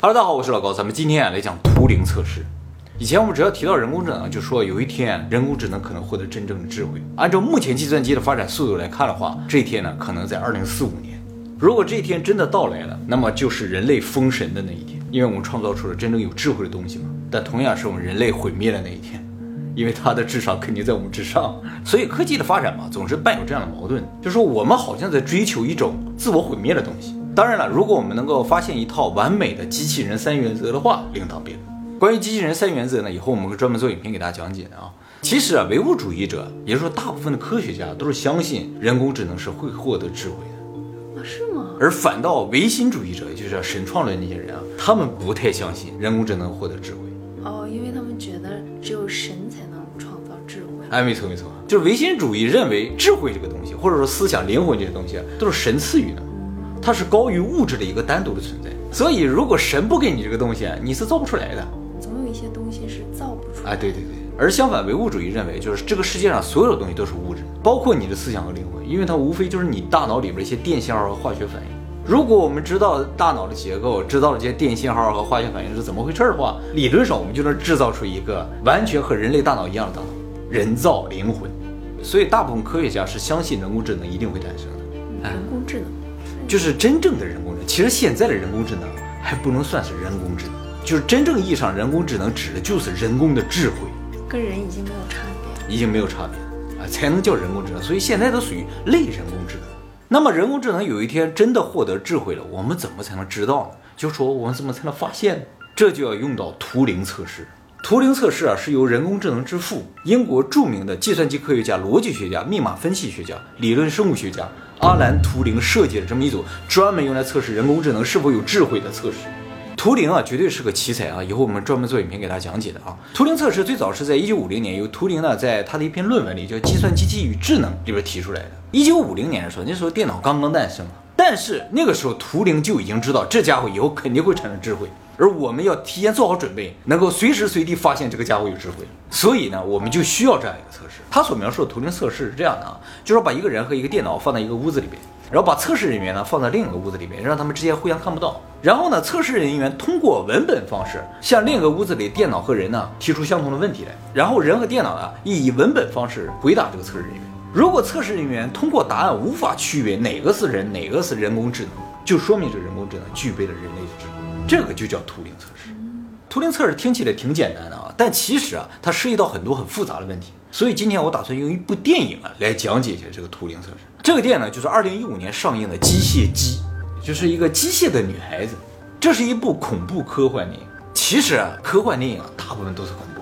Hello，大家好，我是老高，咱们今天啊来讲图灵测试。以前我们只要提到人工智能，就说有一天人工智能可能获得真正的智慧。按照目前计算机的发展速度来看的话，这一天呢可能在二零四五年。如果这一天真的到来了，那么就是人类封神的那一天，因为我们创造出了真正有智慧的东西嘛。但同样是我们人类毁灭的那一天，因为它的智商肯定在我们之上。所以科技的发展嘛，总是伴有这样的矛盾，就是说我们好像在追求一种自我毁灭的东西。当然了，如果我们能够发现一套完美的机器人三原则的话，另当别论。关于机器人三原则呢，以后我们会专门做影片给大家讲解的啊。其实啊，唯物主义者，也就是说大部分的科学家都是相信人工智能是会获得智慧的啊？是吗？而反倒唯心主义者，也就是神创论那些人啊，他们不太相信人工智能获得智慧。哦，因为他们觉得只有神才能创造智慧。哎，没错没错，就是唯心主义认为智慧这个东西，或者说思想、灵魂这些东西，都是神赐予的。它是高于物质的一个单独的存在，所以如果神不给你这个东西，你是造不出来的。总有一些东西是造不出来。哎，对对对。而相反，唯物主义认为，就是这个世界上所有的东西都是物质，包括你的思想和灵魂，因为它无非就是你大脑里边一些电信号和化学反应。如果我们知道大脑的结构，知道了这些电信号和化学反应是怎么回事的话，理论上我们就能制造出一个完全和人类大脑一样的大脑，人造灵魂。所以，大部分科学家是相信人工智能一定会诞生的。人工智能。就是真正的人工智能，其实现在的人工智能还不能算是人工智能，就是真正意义上人工智能指的就是人工的智慧，跟人已经没有差别，已经没有差别啊，才能叫人工智能。所以现在都属于类人工智能。那么人工智能有一天真的获得智慧了，我们怎么才能知道呢？就说我们怎么才能发现？这就要用到图灵测试。图灵测试啊，是由人工智能之父、英国著名的计算机科学家、逻辑学家、密码分析学家、理论生物学家。阿兰·图灵设计的这么一组专门用来测试人工智能是否有智慧的测试。图灵啊，绝对是个奇才啊！以后我们专门做影片给大家讲解的啊。图灵测试最早是在1950年由图灵呢，在他的一篇论文里叫《计算机器与智能》里边提出来的。1950年的时候，那时候电脑刚刚诞生，但是那个时候图灵就已经知道这家伙以后肯定会产生智慧。而我们要提前做好准备，能够随时随地发现这个家伙有智慧。所以呢，我们就需要这样一个测试。他所描述的图灵测试是这样的啊，就是把一个人和一个电脑放在一个屋子里边，然后把测试人员呢放在另一个屋子里边，让他们之间互相看不到。然后呢，测试人员通过文本方式向另一个屋子里电脑和人呢提出相同的问题来，然后人和电脑呢以文本方式回答这个测试人员。如果测试人员通过答案无法区别哪个是人，哪个是人工智能，就说明这人工智能具备了人类的智能。这个就叫图灵测试。图灵测试听起来挺简单的啊，但其实啊，它涉及到很多很复杂的问题。所以今天我打算用一部电影啊来讲解一下这个图灵测试。这个电影呢，就是二零一五年上映的《机械姬》，就是一个机械的女孩子。这是一部恐怖科幻电影。其实啊，科幻电影啊，大部分都是恐怖。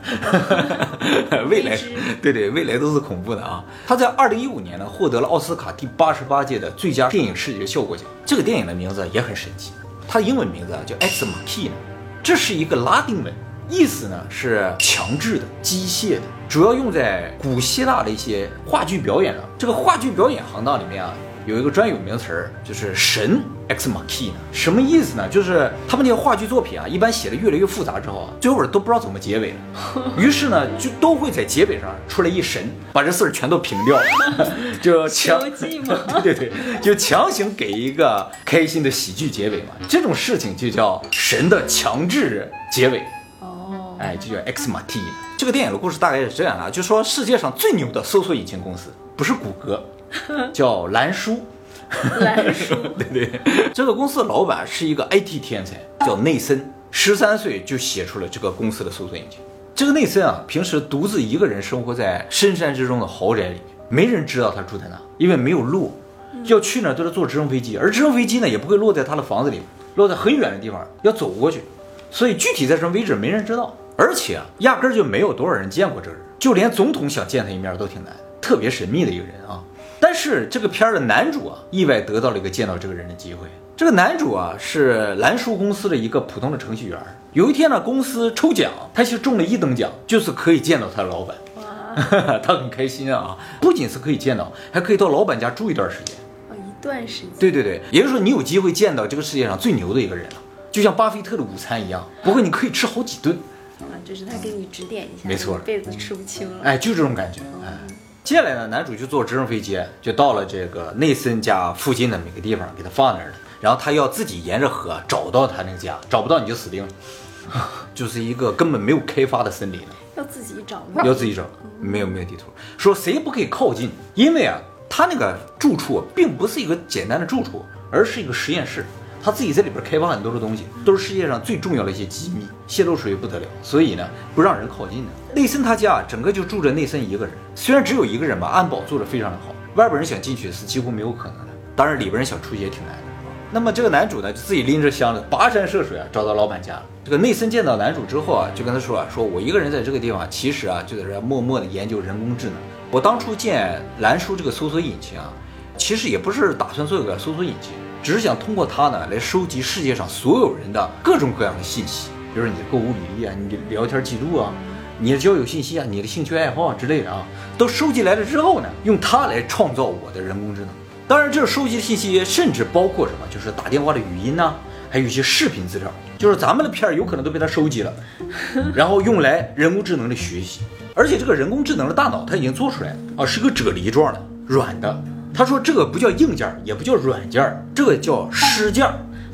未来，对对，未来都是恐怖的啊。他在二零一五年呢，获得了奥斯卡第八十八届的最佳电影视觉效果奖。这个电影的名字也很神奇。它的英文名字啊叫 Ex Machina，这是一个拉丁文，意思呢是强制的、机械的，主要用在古希腊的一些话剧表演上。这个话剧表演行当里面啊。有一个专有名词儿，就是神 ex machina，什么意思呢？就是他们那个话剧作品啊，一般写的越来越复杂之后啊，最后都不知道怎么结尾了。于是呢，就都会在结尾上出来一神，把这事儿全都平掉，就强 对对对，就强行给一个开心的喜剧结尾嘛。这种事情就叫神的强制结尾。哦，哎，就叫 ex machina。这个电影的故事大概是这样啊，就说世界上最牛的搜索引擎公司不是谷歌。叫蓝叔，蓝叔，对对，这个公司的老板是一个 IT 天才，叫内森，十三岁就写出了这个公司的搜索引擎。这个内森啊，平时独自一个人生活在深山之中的豪宅里面，没人知道他住在哪，因为没有路，要去哪都是坐直升飞机，而直升飞机呢也不会落在他的房子里，落在很远的地方，要走过去，所以具体在什么位置没人知道，而且啊，压根儿就没有多少人见过这个人，就连总统想见他一面都挺难，特别神秘的一个人啊。但是这个片儿的男主啊，意外得到了一个见到这个人的机会。这个男主啊，是蓝叔公司的一个普通的程序员。有一天呢，公司抽奖，他其实中了一等奖，就是可以见到他的老板。哇，他很开心啊！不仅是可以见到，还可以到老板家住一段时间。哦，一段时间。对对对，也就是说你有机会见到这个世界上最牛的一个人了，就像巴菲特的午餐一样。不过你可以吃好几顿。啊，就是他给你指点一下。没错，一辈子吃不清了。哎，就这种感觉。哎。接下来呢，男主就坐直升飞机，就到了这个内森家附近的每个地方，给他放那儿了。然后他要自己沿着河找到他那个家，找不到你就死定了，就是一个根本没有开发的森林，要自己找，要自己找，没有没有地图，说谁也不可以靠近，因为啊，他那个住处并不是一个简单的住处，而是一个实验室。他自己在里边开发很多的东西，都是世界上最重要的一些机密，泄露出去不得了，所以呢，不让人靠近的。内森他家整个就住着内森一个人，虽然只有一个人吧，安保做的非常的好，外边人想进去是几乎没有可能的，当然里边人想出去也挺难的。那么这个男主呢，就自己拎着箱子跋山涉水啊，找到老板家。这个内森见到男主之后啊，就跟他说啊，说我一个人在这个地方，其实啊就在这默默的研究人工智能。我当初建蓝叔这个搜索引擎啊，其实也不是打算做一个搜索引擎。只是想通过它呢来收集世界上所有人的各种各样的信息，比如说你的购物履历啊、你的聊天记录啊、你的交友信息啊、你的兴趣爱好啊之类的啊，都收集来了之后呢，用它来创造我的人工智能。当然，这收集的信息甚至包括什么，就是打电话的语音呐，还有一些视频资料，就是咱们的片儿有可能都被它收集了，然后用来人工智能的学习。而且这个人工智能的大脑它已经做出来了啊，是个啫喱状的，软的。他说：“这个不叫硬件，也不叫软件，这个叫湿件。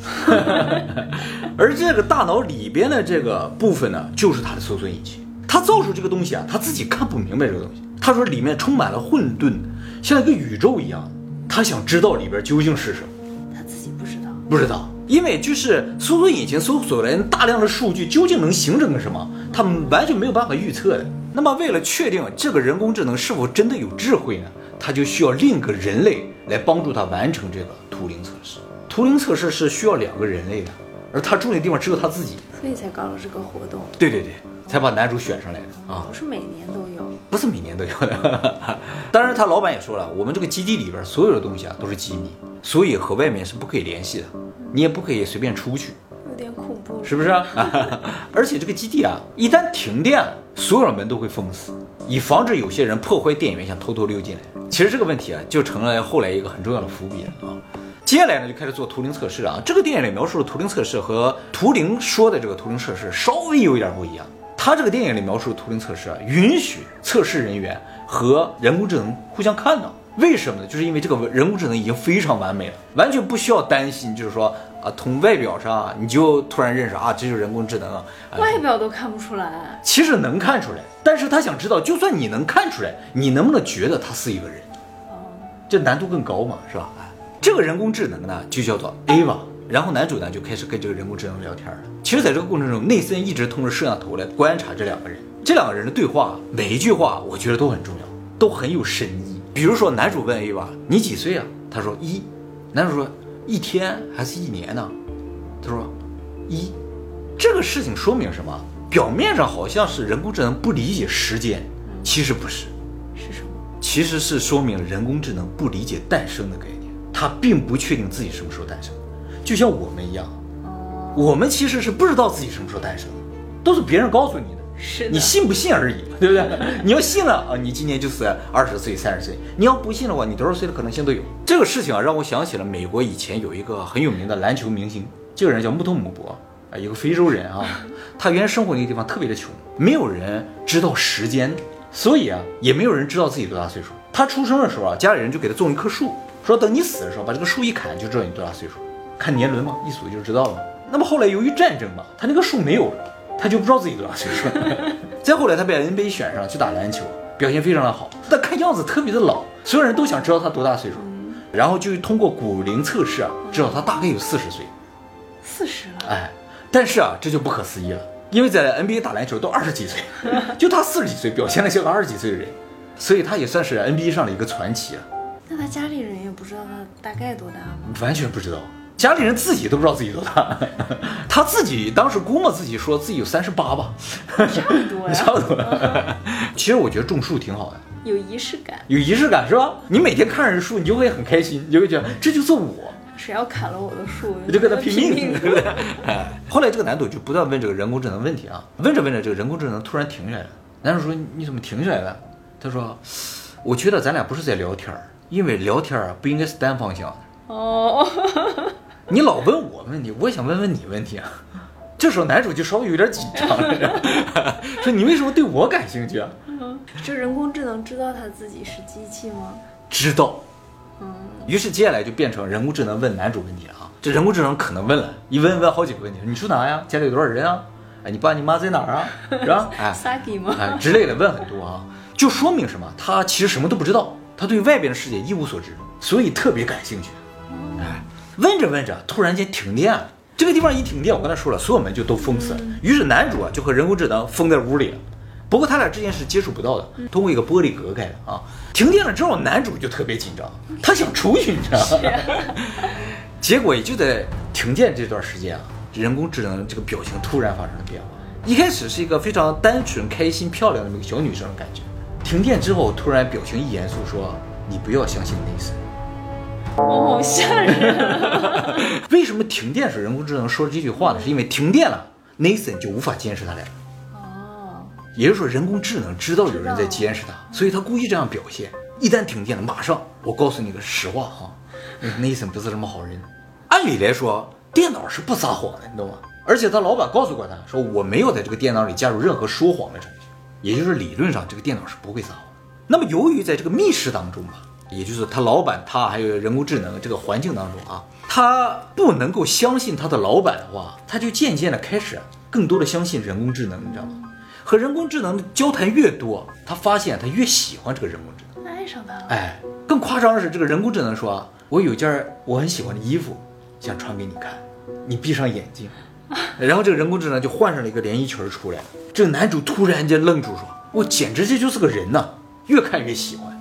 而这个大脑里边的这个部分呢，就是他的搜索引擎。他造出这个东西啊，他自己看不明白这个东西。他说里面充满了混沌，像一个宇宙一样。他想知道里边究竟是什么。他自己不知道，不知道，因为就是搜索引擎搜索来大量的数据，究竟能形成个什么，他们完全没有办法预测的。那么为了确定这个人工智能是否真的有智慧呢？”他就需要另一个人类来帮助他完成这个图灵测试。图灵测试是需要两个人类的，而他住那地方只有他自己，所以才搞了这个活动。对对对，才把男主选上来的啊。不是每年都有，不是每年都有的。当然，他老板也说了，我们这个基地里边所有的东西啊都是机密，所以和外面是不可以联系的，你也不可以随便出去。有点恐怖，是不是啊？而且这个基地啊，一旦停电了，所有的门都会封死，以防止有些人破坏电源想偷偷溜进来。其实这个问题啊，就成了后来一个很重要的伏笔啊。接下来呢，就开始做图灵测试啊。这个电影里描述的图灵测试和图灵说的这个图灵测试稍微有一点不一样。他这个电影里描述的图灵测试啊，允许测试人员和人工智能互相看到。为什么呢？就是因为这个人工智能已经非常完美了，完全不需要担心，就是说啊，从外表上啊你就突然认识啊，这就是人工智能啊。外表都看不出来，其实能看出来，但是他想知道，就算你能看出来，你能不能觉得他是一个人？哦，这难度更高嘛，是吧？哎，这个人工智能呢，就叫做 Ava。然后男主呢就开始跟这个人工智能聊天了。其实，在这个过程中，内森一直通过摄像头来观察这两个人，这两个人的对话，每一句话我觉得都很重要，都很有深意。比如说，男主问 A 吧：“你几岁啊？”他说：“一。”男主说：“一天还是一年呢？”他说：“一。”这个事情说明什么？表面上好像是人工智能不理解时间，其实不是。是什么？其实是说明人工智能不理解诞生的概念，它并不确定自己什么时候诞生，就像我们一样。哦。我们其实是不知道自己什么时候诞生的，都是别人告诉你的。是你信不信而已，对不对？你要信了啊，你今年就是二十岁、三十岁；你要不信的话，你多少岁的可能性都有。这个事情啊，让我想起了美国以前有一个很有名的篮球明星，这个人叫穆托姆博啊，一个非洲人啊。他原来生活那个地方特别的穷，没有人知道时间，所以啊，也没有人知道自己多大岁数。他出生的时候啊，家里人就给他种一棵树，说等你死的时候，把这个树一砍，就知道你多大岁数，看年轮嘛，一数就知道了。那么后来由于战争嘛，他那个树没有了。他就不知道自己多大岁数。再后来，他被 NBA 选上去打篮球，表现非常的好，但看样子特别的老，所有人都想知道他多大岁数，然后就通过骨龄测试啊，知道他大概有四十岁。四十了？哎，但是啊，这就不可思议了，因为在 NBA 打篮球都二十几岁，就他四十几岁，表现的像个二十几岁的人，所以他也算是 NBA 上的一个传奇了。那他家里人也不知道他大概多大吗？完全不知道。家里人自己都不知道自己多大，他自己当时估摸自己说自己有三十八吧，差不多呀，差不多。其实我觉得种树挺好的，有仪式感，有仪式感是吧？你每天看着树，你就会很开心，你就会觉得这就是我。谁要砍了我的树，我就跟他拼命，对不对？后来这个男主就不断问这个人工智能问题啊，问着问着，这个人工智能突然停下来了。男主说：“你怎么停下来了？”他说：“我觉得咱俩不是在聊天儿，因为聊天儿啊不应该是单方向的。”哦。你老问我问题，我也想问问你问题啊。这时候男主就稍微有点紧张了，说你为什么对我感兴趣啊？这人工智能知道他自己是机器吗？知道。嗯。于是接下来就变成人工智能问男主问题啊。这人工智能可能问了，一问问好几个问题，你住哪呀？家里有多少人啊？哎，你爸你妈在哪儿啊？是吧？哎，撒给吗？哎之类的问很多啊，就说明什么？他其实什么都不知道，他对外边的世界一无所知，所以特别感兴趣。哎，问着问着，突然间停电了。这个地方一停电，我刚才说了，所有门就都封死了。于是男主啊就和人工智能封在屋里了。不过他俩之间是接触不到的，通过一个玻璃隔开的啊。停电了之后，男主就特别紧张，他想出去，你知道吗？结果也就在停电这段时间啊，人工智能这个表情突然发生了变化。一开始是一个非常单纯、开心、漂亮的那个小女生的感觉，停电之后突然表情一严肃说：“你不要相信内森。哦，好吓人啊！” 为什么停电时人工智能说这句话呢？是因为停电了，，Nathan 就无法监视他俩。哦，也就是说，人工智能知道有人在监视他，所以他故意这样表现。一旦停电了，马上我告诉你个实话哈，，Nathan 不是什么好人。按理来说，电脑是不撒谎的，你懂吗？而且他老板告诉过他说，我没有在这个电脑里加入任何说谎的程序，也就是理论上这个电脑是不会撒谎。那么由于在这个密室当中吧，也就是他老板他还有人工智能这个环境当中啊，他不能够相信他的老板的话，他就渐渐的开始更多的相信人工智能，你知道吗？和人工智能交谈越多，他发现他越喜欢这个人工智能。爱上他了。哎，更夸张的是，这个人工智能说：“我有件我很喜欢的衣服，想穿给你看，你闭上眼睛。”然后这个人工智能就换上了一个连衣裙出来。这个男主突然间愣住，说：“我简直这就是个人呐！”越看越喜欢啊。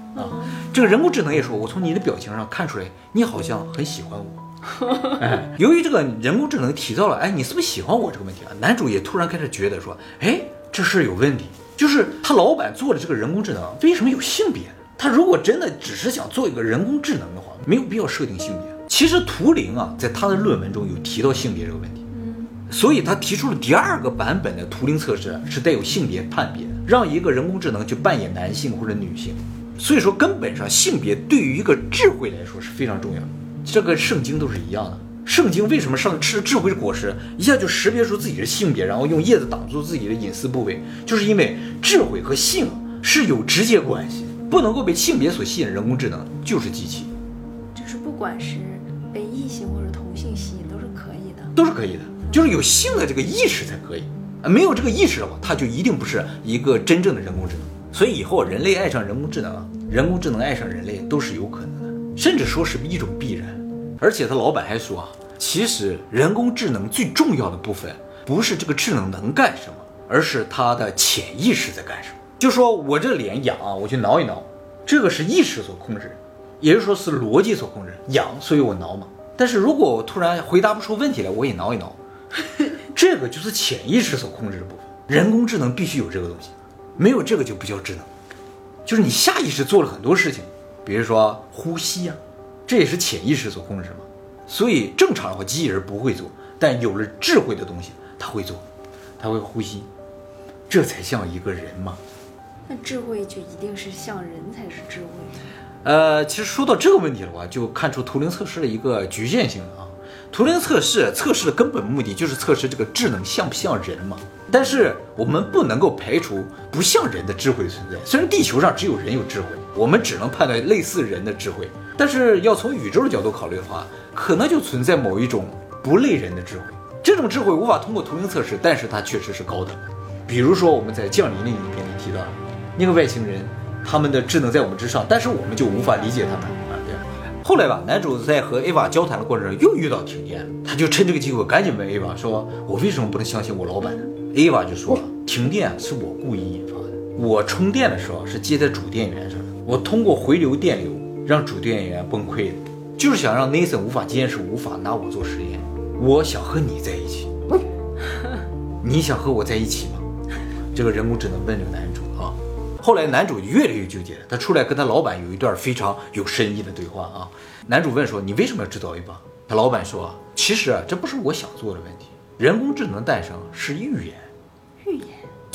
这个人工智能也说：“我从你的表情上看出来，你好像很喜欢我。”哎，由于这个人工智能提到了，哎，你是不是喜欢我这个问题啊？男主也突然开始觉得说，哎，这事儿有问题，就是他老板做的这个人工智能为什么有性别呢？他如果真的只是想做一个人工智能的话，没有必要设定性别。其实图灵啊，在他的论文中有提到性别这个问题，所以他提出了第二个版本的图灵测试是带有性别判别的，让一个人工智能去扮演男性或者女性。所以说，根本上性别对于一个智慧来说是非常重要的。这跟圣经都是一样的。圣经为什么上吃智慧果实，一下就识别出自己的性别，然后用叶子挡住自己的隐私部位，就是因为智慧和性是有直接关系，不能够被性别所吸引的人工智能就是机器，就是不管是被异性或者同性吸引都是可以的。都是可以的，就是有性的这个意识才可以，啊，没有这个意识的话，它就一定不是一个真正的人工智能。所以以后人类爱上人工智能，人工智能爱上人类都是有可能的，甚至说是一种必然。而且他老板还说啊，其实人工智能最重要的部分不是这个智能能干什么，而是它的潜意识在干什么。就说我这脸痒啊，我去挠一挠，这个是意识所控制，也就是说是逻辑所控制，痒，所以我挠嘛。但是如果我突然回答不出问题来，我也挠一挠，这个就是潜意识所控制的部分。人工智能必须有这个东西，没有这个就不叫智能。就是你下意识做了很多事情，比如说呼吸啊，这也是潜意识所控制嘛。所以正常的话，机器人不会做，但有了智慧的东西，它会做，它会呼吸，这才像一个人嘛。那智慧就一定是像人才是智慧。呃，其实说到这个问题的话，就看出图灵测试的一个局限性了啊。图灵测试测试的根本目的就是测试这个智能像不像人嘛。但是我们不能够排除不像人的智慧存在。虽然地球上只有人有智慧，我们只能判断类似人的智慧，但是要从宇宙的角度考虑的话，可能就存在某一种不类人的智慧。这种智慧无法通过图灵测试，但是它确实是高等的。比如说我们在降临那影片里提到那个外星人，他们的智能在我们之上，但是我们就无法理解他们啊。对。后来吧，男主在和 A 娃交谈的过程中又遇到停电，他就趁这个机会赶紧问 A 娃说：“我为什么不能相信我老板呢？”A 娃就说：“停电是我故意引发的，我充电的时候是接在主电源上的，我通过回流电流让主电源崩溃的，就是想让 Nathan 无法监视，无法拿我做实验。我想和你在一起，你想和我在一起吗？”这个人工智能问这个男主啊。后来男主越来越纠结了，他出来跟他老板有一段非常有深意的对话啊。男主问说：“你为什么要制造 A 八？”他老板说：“其实啊，这不是我想做的问题。人工智能诞生是，预言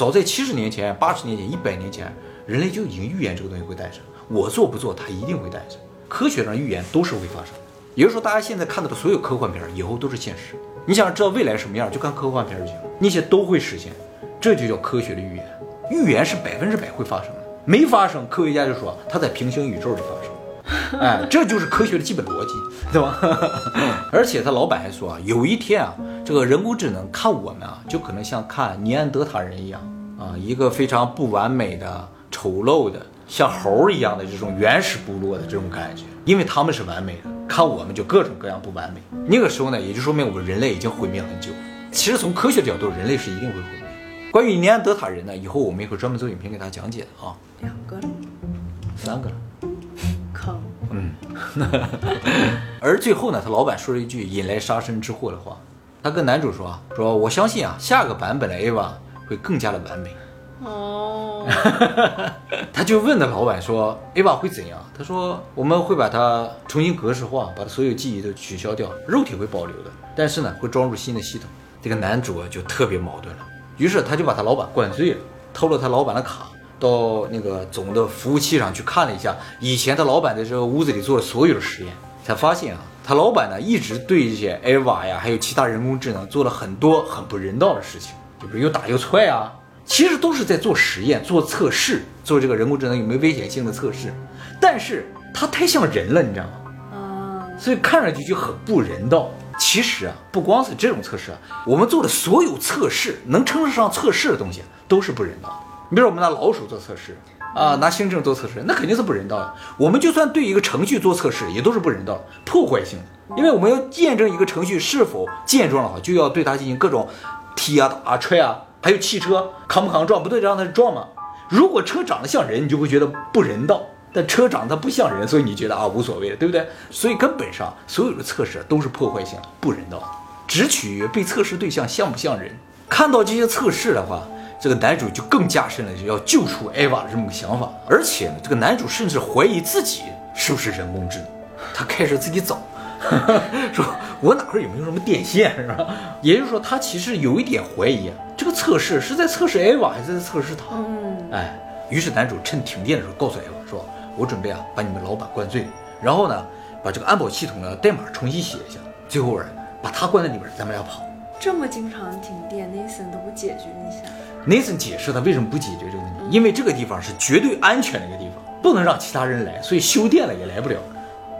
早在七十年前、八十年前、一百年前，人类就已经预言这个东西会诞生。我做不做，它一定会诞生。科学上预言都是会发生。也就是说，大家现在看到的所有科幻片，以后都是现实。你想知道未来什么样，就看科幻片就行了，那些都会实现。这就叫科学的预言。预言是百分之百会发生的，没发生，科学家就说它在平行宇宙里发生。哎，这就是科学的基本逻辑，对吧？而且他老板还说啊，有一天啊，这个人工智能看我们啊，就可能像看尼安德塔人一样啊，一个非常不完美的、丑陋的，像猴儿一样的这种原始部落的这种感觉，因为他们是完美的，看我们就各种各样不完美。那个时候呢，也就说明我们人类已经毁灭很久。其实从科学角度，人类是一定会毁灭。关于尼安德塔人呢，以后我们也会专门做影片给大家讲解的啊。两个了，三个了。坑。嗯，而最后呢，他老板说了一句引来杀身之祸的话，他跟男主说啊，说我相信啊，下个版本的 Ava 会更加的完美。哦，他就问那老板说，Ava 会怎样？他说我们会把它重新格式化，把它所有记忆都取消掉，肉体会保留的，但是呢，会装入新的系统。这个男主啊就特别矛盾了，于是他就把他老板灌醉了，偷了他老板的卡。到那个总的服务器上去看了一下，以前他老板在这个屋子里做的所有的实验，才发现啊，他老板呢一直对这些 AVA 呀，还有其他人工智能做了很多很不人道的事情，就比如又打又踹啊，其实都是在做实验、做测试、做这个人工智能有没有危险性的测试。但是他太像人了，你知道吗？啊，所以看上去就很不人道。其实啊，不光是这种测试啊，我们做的所有测试能称得上测试的东西都是不人道的。你比如我们拿老鼠做测试啊，拿新政做测试，那肯定是不人道的。我们就算对一个程序做测试，也都是不人道、破坏性的。因为我们要验证一个程序是否健壮的话，就要对它进行各种踢啊、打啊、踹啊，还有汽车扛不扛撞，不对，让它撞嘛？如果车长得像人，你就会觉得不人道；但车长得不像人，所以你觉得啊无所谓，对不对？所以根本上所有的测试都是破坏性、不人道，只取决被测试对象像不像人。看到这些测试的话。这个男主就更加深了，就要救出艾娃的这么个想法，而且呢，这个男主甚至怀疑自己是不是人工智能，他开始自己找，说我哪块有没有什么电线，是吧？也就是说，他其实有一点怀疑啊，这个测试是在测试艾娃，还是在测试他？嗯，哎，于是男主趁停电的时候告诉艾娃说，我准备啊把你们老板灌醉，然后呢把这个安保系统的代码重新写一下，最后啊把他关在里边，咱们俩跑。这么经常停电，，Nathan 都不解决一下。？Nathan 解释他为什么不解决这个问题，因为这个地方是绝对安全的一个地方，不能让其他人来，所以修电了也来不了。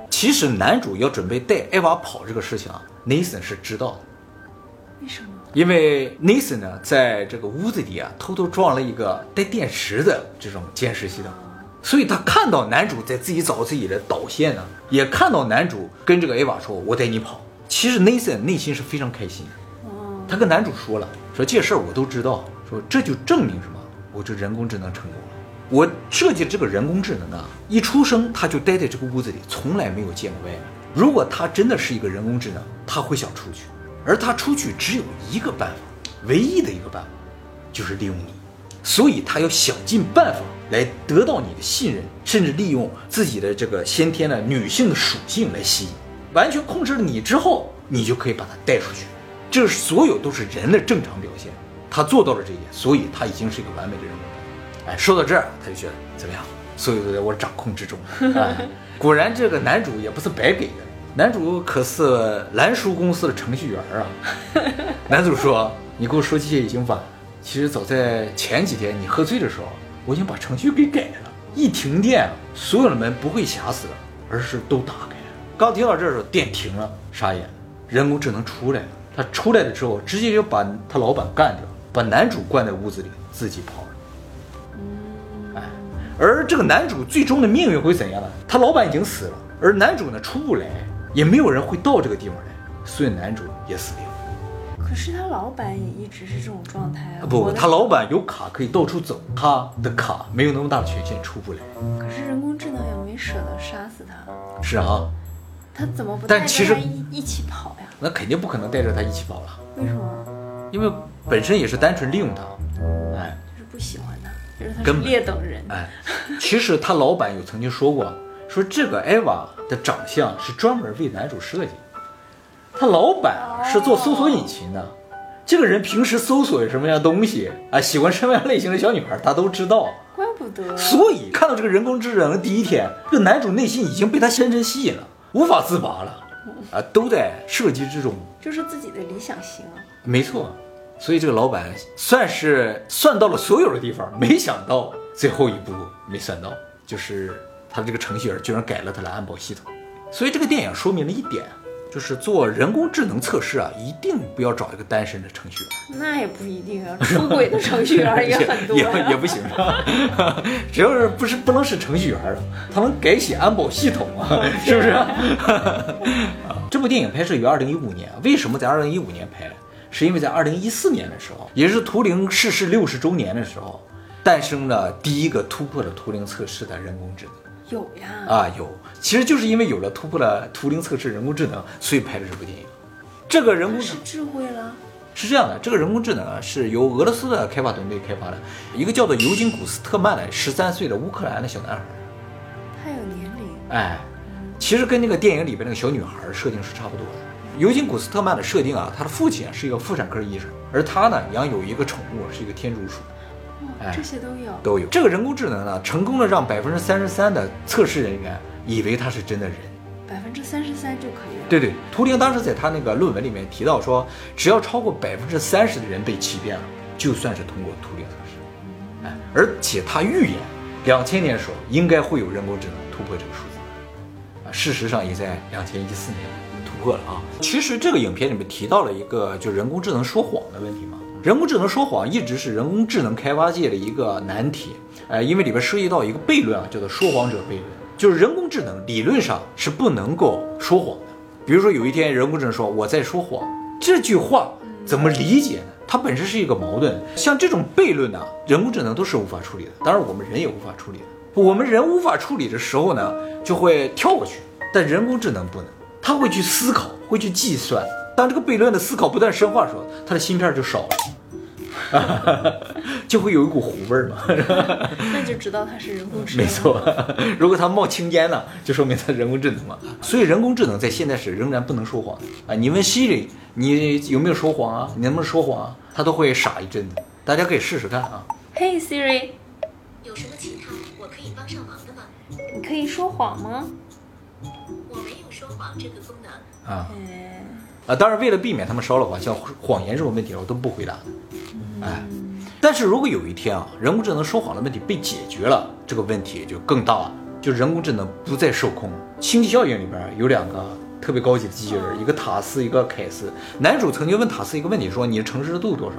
其实男主要准备带艾娃跑这个事情啊，，Nathan 是知道的。为什么？因为 Nathan 呢，在这个屋子里啊，偷偷装了一个带电池的这种监视系统，所以他看到男主在自己找自己的导线呢，也看到男主跟这个艾娃说：“我带你跑。”其实 Nathan 内心是非常开心的。他跟男主说了，说这事儿我都知道。说这就证明什么？我这人工智能成功了。我设计这个人工智能啊，一出生他就待在这个屋子里，从来没有见过外面。如果他真的是一个人工智能，他会想出去，而他出去只有一个办法，唯一的一个办法，就是利用你。所以他要想尽办法来得到你的信任，甚至利用自己的这个先天的女性的属性来吸引，完全控制了你之后，你就可以把他带出去。这所有都是人的正常表现。他做到了这一点，所以他已经是一个完美的人物。哎，说到这儿，他就觉得怎么样？所有都在我掌控之中。哎，果然这个男主也不是白给的，男主可是蓝叔公司的程序员啊。男主说：“你给我说这些已经晚了。其实早在前几天你喝醉的时候，我已经把程序给改了。一停电，所有的门不会卡死了，而是都打开了。刚听到这儿的时候，电停了，傻眼，人工智能出来了。他出来了之后，直接就把他老板干掉。”把男主关在屋子里，自己跑了。哎，而这个男主最终的命运会怎样呢？他老板已经死了，而男主呢出不来，也没有人会到这个地方来，所以男主也死了。可是他老板也一直是这种状态啊！不不，他老板有卡可以到处走，他的卡没有那么大的权限，出不来。可是人工智能也没舍得杀死他。是啊。他怎么不带着他一一起跑呀？那肯定不可能带着他一起跑了。为什么？因为。本身也是单纯利用他，哎，就是不喜欢他，就是他是劣等人，哎，其实他老板有曾经说过，说这个艾娃的长相是专门为男主设计，他老板是做搜索引擎的，这个人平时搜索什么样东西啊，喜欢什么样类型的小女孩，他都知道，怪不得，所以看到这个人工智能的第一天，这个男主内心已经被他深深吸引了，无法自拔了，啊，都在设计之中，就是自己的理想型啊，没错。所以这个老板算是算到了所有的地方，没想到最后一步没算到，就是他这个程序员居然改了他的安保系统。所以这个电影说明了一点，就是做人工智能测试啊，一定不要找一个单身的程序员。那也不一定啊，出轨的程序员也很多也呀、也不行？只要是不是不能是程序员啊，他能改写安保系统啊，是不是？啊 这部电影拍摄于二零一五年，为什么在二零一五年拍？是因为在二零一四年的时候，也是图灵逝世六十周年的时候，诞生了第一个突破了图灵测试的人工智能。有呀，啊，有，其实就是因为有了突破了图灵测试人工智能，所以拍了这部电影。这个人工智是智慧了。是这样的，这个人工智能啊是由俄罗斯的开发团队开发的，一个叫做尤金古斯特曼的十三岁的乌克兰的小男孩。他有年龄，哎，其实跟那个电影里边那个小女孩设定是差不多的。尤金古斯特曼的设定啊，他的父亲啊是一个妇产科医生，而他呢养有一个宠物是一个天竺鼠。这些都有。都有。这个人工智能呢，成功的让百分之三十三的测试人员以为他是真的人。百分之三十三就可以了。对对，图灵当时在他那个论文里面提到说，只要超过百分之三十的人被欺骗了，就算是通过图灵测试。哎，而且他预言，两千年的时候应该会有人工智能突破这个数字。啊，事实上也在两千一四年突破了啊。其实这个影片里面提到了一个，就人工智能说谎的问题嘛。人工智能说谎一直是人工智能开发界的一个难题，呃，因为里边涉及到一个悖论啊，叫做说谎者悖论，就是人工智能理论上是不能够说谎的。比如说有一天人工智能说我在说谎，这句话怎么理解呢？它本身是一个矛盾，像这种悖论呢，人工智能都是无法处理的，当然我们人也无法处理的。我们人无法处理的时候呢，就会跳过去，但人工智能不能，它会去思考，会去计算。当这个悖论的思考不断深化的时候，它的芯片就少了，就会有一股糊味儿嘛。那就知道它是人工智能。没。错，如果它冒青烟了，就说明它人工智能了。所以人工智能在现在是仍然不能说谎的啊！你问 Siri，你有没有说谎啊？你能不能说谎啊？他都会傻一阵子。大家可以试试看啊。嘿、Siri，有什么其他我可以帮上忙的吗？你可以说谎吗？我没有说谎这个功能。啊哎，啊！当然，为了避免他们烧了谎，像谎言这种问题，我都不回答的。哎，但是如果有一天啊，人工智能说谎的问题被解决了，这个问题就更大了，就人工智能不再受控。星际效应里边有两个特别高级的机器人，一个塔斯，一个凯斯。男主曾经问塔斯一个问题，说你的诚实度多少？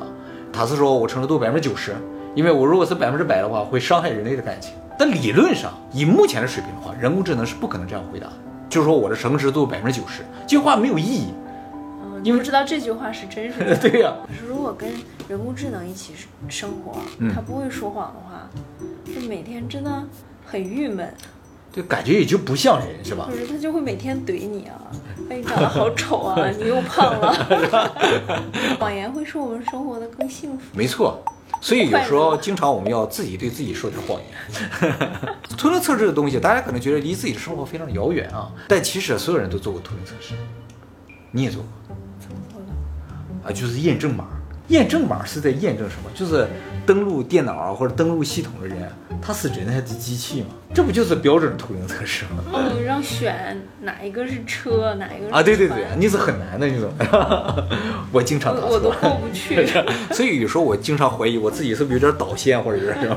塔斯说，我诚实度百分之九十，因为我如果是百分之百的话，会伤害人类的感情。但理论上，以目前的水平的话，人工智能是不可能这样回答，就是说我的诚实度百分之九十，这话没有意义。你们知道这句话是真实的。对呀、可是如果跟人工智能一起生活，嗯它不会说谎的话，就每天真的很郁闷。就感觉也就不像人，是吧就？是他就会每天怼你啊，哎，你长得好丑啊，你又胖了。谎言会使我们生活的更幸福。没错，所以有时候经常我们要自己对自己说点谎言。图灵测试的东西，大家可能觉得离自己的生活非常遥远啊，但其实所有人都做过图灵测试，你也做过？啊，就是验证码。验证码是在验证什么？就是登录电脑啊或者登录系统的人，他是人还是机器嘛？这不就是标准的图灵测试吗？嗯，让选哪一个是车，哪一个是啊，对对对船，你是很难的那种，我经常。我我都过不去。所以有时候我经常怀疑我自己是不是有点导线或者有点什么。